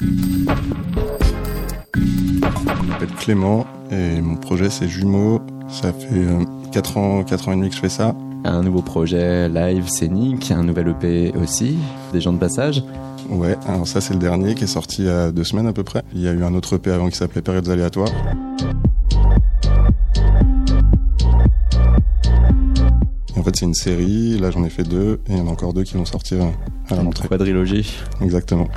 Je m'appelle Clément et mon projet c'est Jumeaux. Ça fait 4 ans, 4 ans et demi que je fais ça. Un nouveau projet live scénique, un nouvel EP aussi, des gens de passage. Ouais, alors ça c'est le dernier qui est sorti il y a deux semaines à peu près. Il y a eu un autre EP avant qui s'appelait Périodes aléatoires. en fait c'est une série, là j'en ai fait deux et il y en a encore deux qui vont sortir à la rentrée. Quadrilogie. Exactement.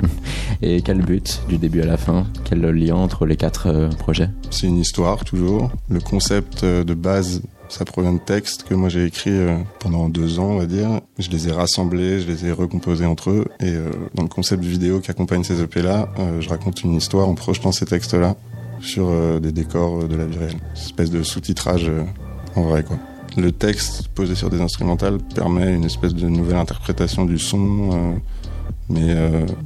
Et quel but du début à la fin? Quel lien entre les quatre euh, projets? C'est une histoire toujours. Le concept euh, de base ça provient de textes que moi j'ai écrits euh, pendant deux ans, on va dire. Je les ai rassemblés, je les ai recomposés entre eux. Et dans le concept vidéo qui accompagne ces EP-là, je raconte une histoire en projetant ces textes-là sur des décors de la vie réelle. Une espèce de sous-titrage en vrai, quoi. Le texte posé sur des instrumentales permet une espèce de nouvelle interprétation du son. mais,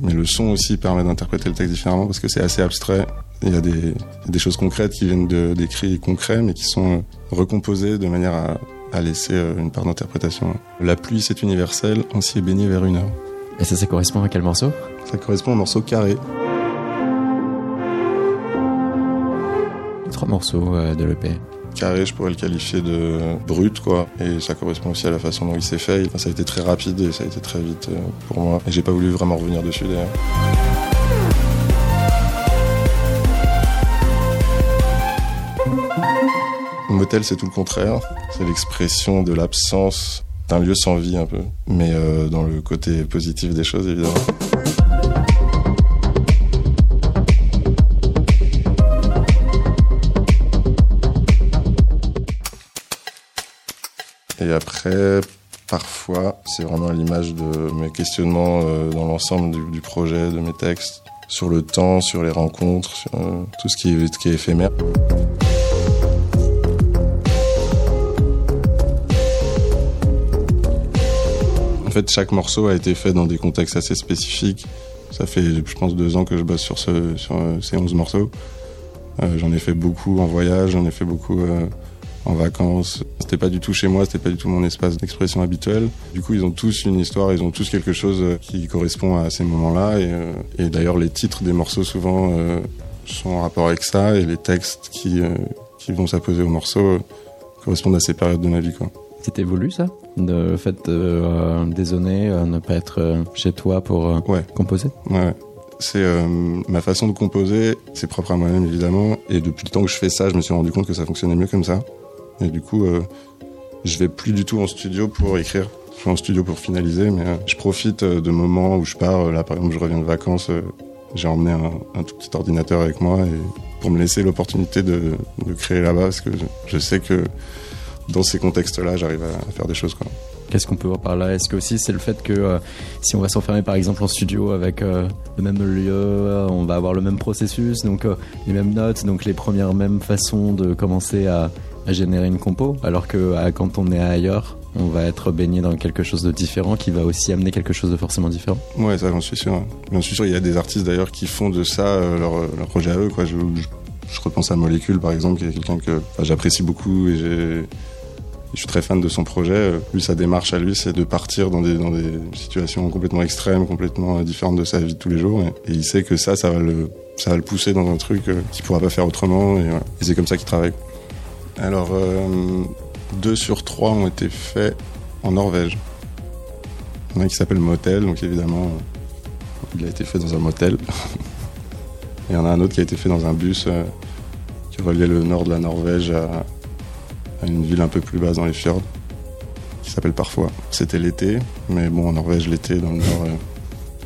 mais le son aussi permet d'interpréter le texte différemment parce que c'est assez abstrait il y a des, des choses concrètes qui viennent d'écrits concrets, mais qui sont recomposées de manière à, à laisser euh, une part d'interprétation. La pluie, c'est universel, on s'y est baigné vers une heure. Et ça, ça correspond à quel morceau? Ça correspond au morceau carré. Trois morceaux euh, de l'EP. Carré, je pourrais le qualifier de brut, quoi. Et ça correspond aussi à la façon dont il s'est fait. Ça a été très rapide et ça a été très vite euh, pour moi. Et j'ai pas voulu vraiment revenir dessus d'ailleurs. Motel, c'est tout le contraire. C'est l'expression de l'absence d'un lieu sans vie un peu, mais euh, dans le côté positif des choses évidemment. Et après, parfois, c'est vraiment à l'image de mes questionnements euh, dans l'ensemble du, projet, de mes textes, sur le temps, sur les rencontres, sur euh, tout ce qui est, qui est éphémère. En fait, chaque morceau a été fait dans des contextes assez spécifiques. Ça fait, je pense, deux ans que je bosse sur, euh, ces onze morceaux. J'en ai fait beaucoup en voyage, j'en ai fait beaucoup en vacances. C'était pas du tout chez moi, c'était pas du tout mon espace d'expression habituel. Du coup, ils ont tous une histoire, ils ont tous quelque chose qui correspond à ces moments-là. Et, et d'ailleurs, les titres des morceaux souvent sont en rapport avec ça, et les textes qui, qui vont s'apposer aux morceaux correspondent à ces périodes de ma vie. Quoi. C'était voulu ça Le fait de euh, euh, ne pas être euh, chez toi pour composer? Ouais. C'est ma façon de composer, c'est propre à moi-même évidemment. Et depuis le temps que je fais ça, je me suis rendu compte que ça fonctionnait mieux comme ça. Et du coup, je vais plus du tout en studio pour écrire. Je vais en studio pour finaliser, mais je profite de moments où je pars. Là, par exemple, je reviens de vacances. j'ai emmené un, tout petit ordinateur avec moi et pour me laisser l'opportunité de, créer là-bas, parce que je sais que dans ces contextes-là, j'arrive à faire des choses. Qu'est-ce qu'on peut voir par là? Est-ce que aussi c'est le fait que euh, si on va s'enfermer par exemple en studio avec euh, le même lieu, euh, on va avoir le même processus, donc les mêmes notes, donc les premières mêmes façons de commencer à, à générer une compo, alors que quand on est ailleurs, on va être baigné dans quelque chose de différent qui va aussi amener quelque chose de forcément différent. Ouais, ça j'en suis sûr. J'en suis sûr, il y a des artistes d'ailleurs qui font de ça leur, leur, projet à eux. Je, repense à Molécule par exemple, qui est quelqu'un que j'apprécie beaucoup et je suis très fan de son projet. Lui, sa démarche à lui, c'est de partir dans des, situations complètement extrêmes, complètement différentes de sa vie de tous les jours. Et, il sait que ça, ça va le, pousser dans un truc euh, qu'il pourra pas faire autrement. Et, c'est comme ça qu'il travaille. Alors, euh, deux sur trois ont été faits en Norvège. Il y en a un qui s'appelle Motel, donc évidemment, il a été fait dans un motel. Et il y en a un autre qui a été fait dans un bus euh, qui reliait le nord de la Norvège à, une ville un peu plus basse dans les fjords, qui s'appelle Parfois. C'était l'été, mais bon, en Norvège, l'été, dans le nord, euh,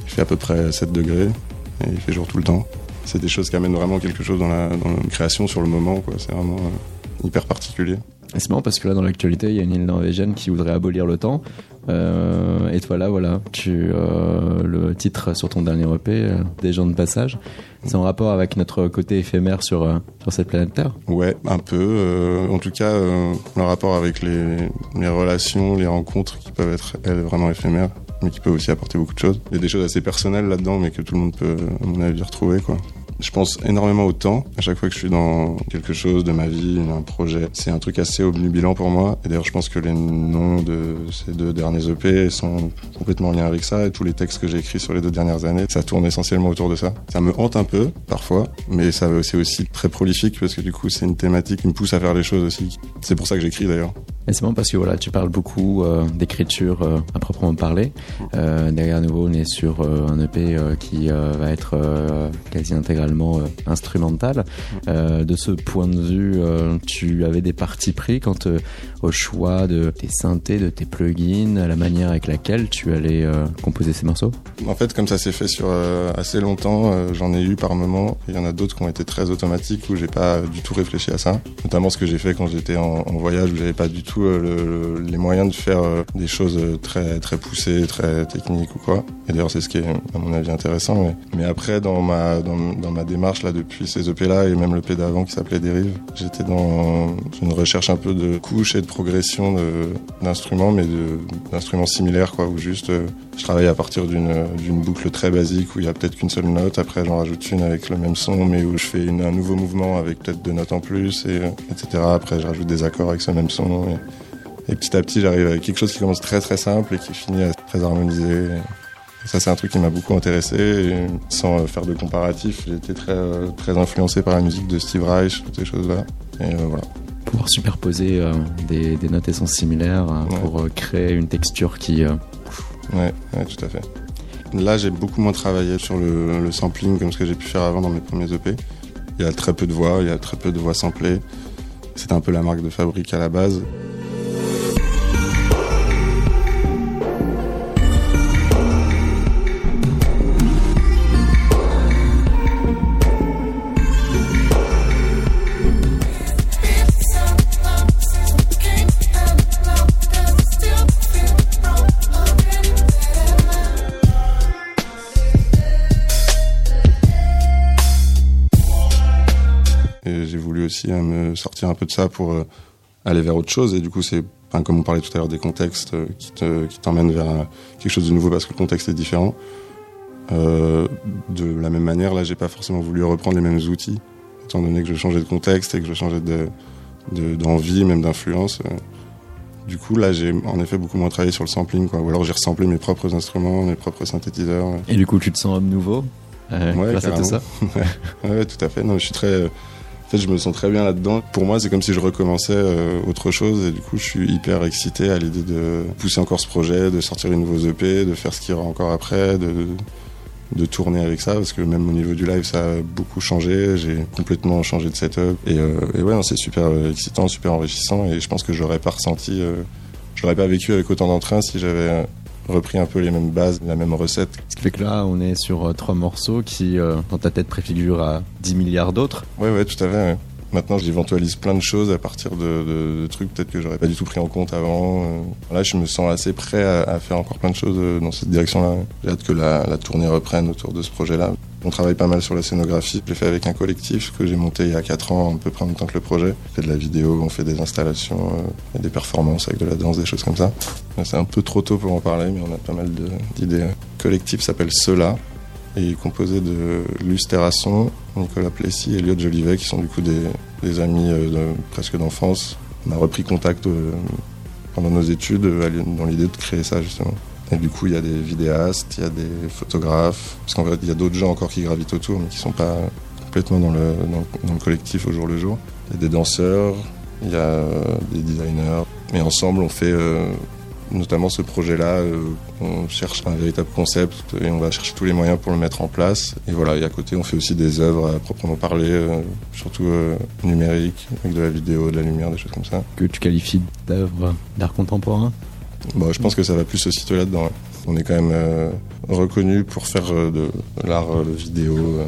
il fait à peu près 7 degrés, et il fait jour tout le temps. C'est des choses qui amènent vraiment quelque chose dans la, création sur le moment, quoi. C'est vraiment hyper particulier. C'est marrant parce que là, dans l'actualité, il y a une île norvégienne qui voudrait abolir le temps. Euh, et toi là, voilà, tu euh, le titre sur ton dernier EP, euh, des gens de passage. C'est en rapport avec notre côté éphémère sur sur cette planète Terre. Ouais, un peu. En tout cas, le rapport avec les, les relations, les rencontres qui peuvent être elles vraiment éphémères, mais qui peuvent aussi apporter beaucoup de choses. Il y a des choses assez personnelles là-dedans, mais que tout le monde peut, à mon avis, retrouver quoi. Je pense énormément au temps. À chaque fois que je suis dans quelque chose de ma vie, un projet, c'est un truc assez obnubilant pour moi. Et d'ailleurs, je pense que les noms de ces deux derniers EP sont complètement en lien avec ça. Et tous les textes que j'ai écrits sur les deux dernières années, ça tourne essentiellement autour de ça. Ça me hante un peu, parfois, mais ça c'est aussi très prolifique parce que du coup, c'est une thématique qui me pousse à faire des choses aussi. C'est pour ça que j'écris d'ailleurs. Et c'est bon parce que voilà, tu parles beaucoup euh, d'écriture euh, à proprement parler. Euh, derrière nouveau, on est sur un EP qui va être quasi intégralement instrumental. de ce point de vue, tu avais des parties pris quant au choix de tes synthés, de tes plugins, à la manière avec laquelle tu allais composer ces morceaux? En fait, comme ça s'est fait sur assez longtemps, j'en ai eu par moment. Il y en a d'autres qui ont été très automatiques où j'ai pas du tout réfléchi à ça. Notamment ce que j'ai fait quand j'étais en, en voyage où j'avais pas du tout euh, les moyens de faire euh, des choses très très poussées, très techniques ou quoi. Et d'ailleurs, c'est ce qui est à mon avis intéressant. Mais, après, dans ma dans, ma démarche là depuis ces EP là et même le l'EP d'avant qui s'appelait Dérive, j'étais dans une recherche un peu de couches et de progression d'instruments, mais d'instruments similaires quoi, où juste euh, je travaille à partir d'une boucle très basique où il y a peut-être qu'une seule note. Après, j'en rajoute une avec le même son, mais où je fais un nouveau mouvement avec peut-être deux notes en plus, et, etc. Après, je rajoute des accords avec ce même son. Petit à petit, j'arrive avec quelque chose qui commence très très simple et qui finit à très harmonisé. ça, c'est un truc qui m'a beaucoup intéressé. sans faire de comparatif, j'ai été très, très influencé par la musique de Steve Reich, toutes ces choses-là. Et euh, voilà pouvoir superposer euh, des, des, notes et similaires euh, pour créer une texture qui Ouais, tout à fait. Là, j'ai beaucoup moins travaillé sur le, sampling comme ce que j'ai pu faire avant dans mes premiers EP. Il y a très peu de voix, il y a très peu de voix samplées. C'était un peu la marque de fabrique à la base. Aussi à me sortir un peu de ça pour euh, aller vers autre chose. Et du coup, c'est, comme on parlait tout à l'heure des contextes euh, qui, te, qui t'emmènent vers euh, quelque chose de nouveau parce que le contexte est différent. de la même manière, là, j'ai pas forcément voulu reprendre les mêmes outils, étant donné que je changeais de contexte et que je changeais de, d'envie, même d'influence. Du coup, là, j'ai en effet beaucoup moins travaillé sur le sampling, quoi. Ou alors j'ai ressemblé mes propres instruments, mes propres synthétiseurs. Et du coup, tu te sens homme nouveau? Ouais, c'était ça? ouais, tout à fait. Non, je suis très, en fait, je me sens très bien là-dedans. Pour moi, c'est comme si je recommençais euh, autre chose et du coup, je suis hyper excité à l'idée de pousser encore ce projet, de sortir les nouveaux EP, de faire ce qu'il y aura encore après, de, de tourner avec ça parce que même au niveau du live, ça a beaucoup changé. J'ai complètement changé de setup et, euh, ouais, c'est super excitant, super enrichissant et je pense que j'aurais pas ressenti, euh, j'aurais pas vécu avec autant d'entrain si j'avais repris un peu les mêmes bases, la même recette. Ce qui fait que là, on est sur euh, trois morceaux qui, euh, dans ta tête, préfigurent à 10 milliards d'autres. Ouais, ouais, tout à fait. Maintenant, j'éventualise plein de choses à partir de, trucs peut-être que j'aurais pas du tout pris en compte avant. Euh. Là, je me sens assez prêt à, faire encore plein de choses dans cette direction-là. J'ai hâte que la, la tournée reprenne autour de ce projet-là. On travaille pas mal sur la scénographie. Je l'ai fait avec un collectif que j'ai monté il y a 4 ans, à peu près en même temps que le projet. On fait de la vidéo, on fait des installations, euh, et des performances avec de la danse, des choses comme ça. C'est un peu trop tôt pour en parler, mais on a pas mal d'idées. Le collectif s'appelle Cela il est composé de Luce Terrasson, Nicolas Plessis et Elliot Jolivet, qui sont du coup des, amis euh, presque d'enfance. On a repris contact euh, pendant nos études dans l'idée de créer ça justement. Et du coup, il y a des vidéastes, il y a des photographes, parce qu'en fait, il y a d'autres gens encore qui gravitent autour, mais qui sont pas complètement dans le, collectif au jour le jour. Il y a des danseurs, il y a des designers, et ensemble, on fait euh, notamment ce projet-là. Euh, on cherche un véritable concept et on va chercher tous les moyens pour le mettre en place. Et voilà, et à côté, on fait aussi des œuvres à proprement parler, euh, surtout numériques, avec de la vidéo, de la lumière, des choses comme ça. Que tu qualifies d'œuvres d'art contemporain? Bon, je pense que ça va plus se situer là-dedans. On est quand même euh, reconnu pour faire euh, de, l'art euh, vidéo.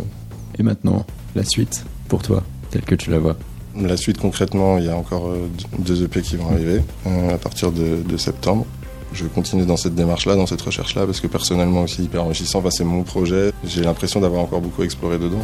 Et maintenant, la suite pour toi, telle que tu la vois La suite concrètement, il y a encore deux EP qui vont arriver à partir de, septembre. Je continue dans cette démarche-là, dans cette recherche-là, parce que personnellement aussi hyper enrichissant. C'est mon projet. J'ai l'impression d'avoir encore beaucoup exploré dedans.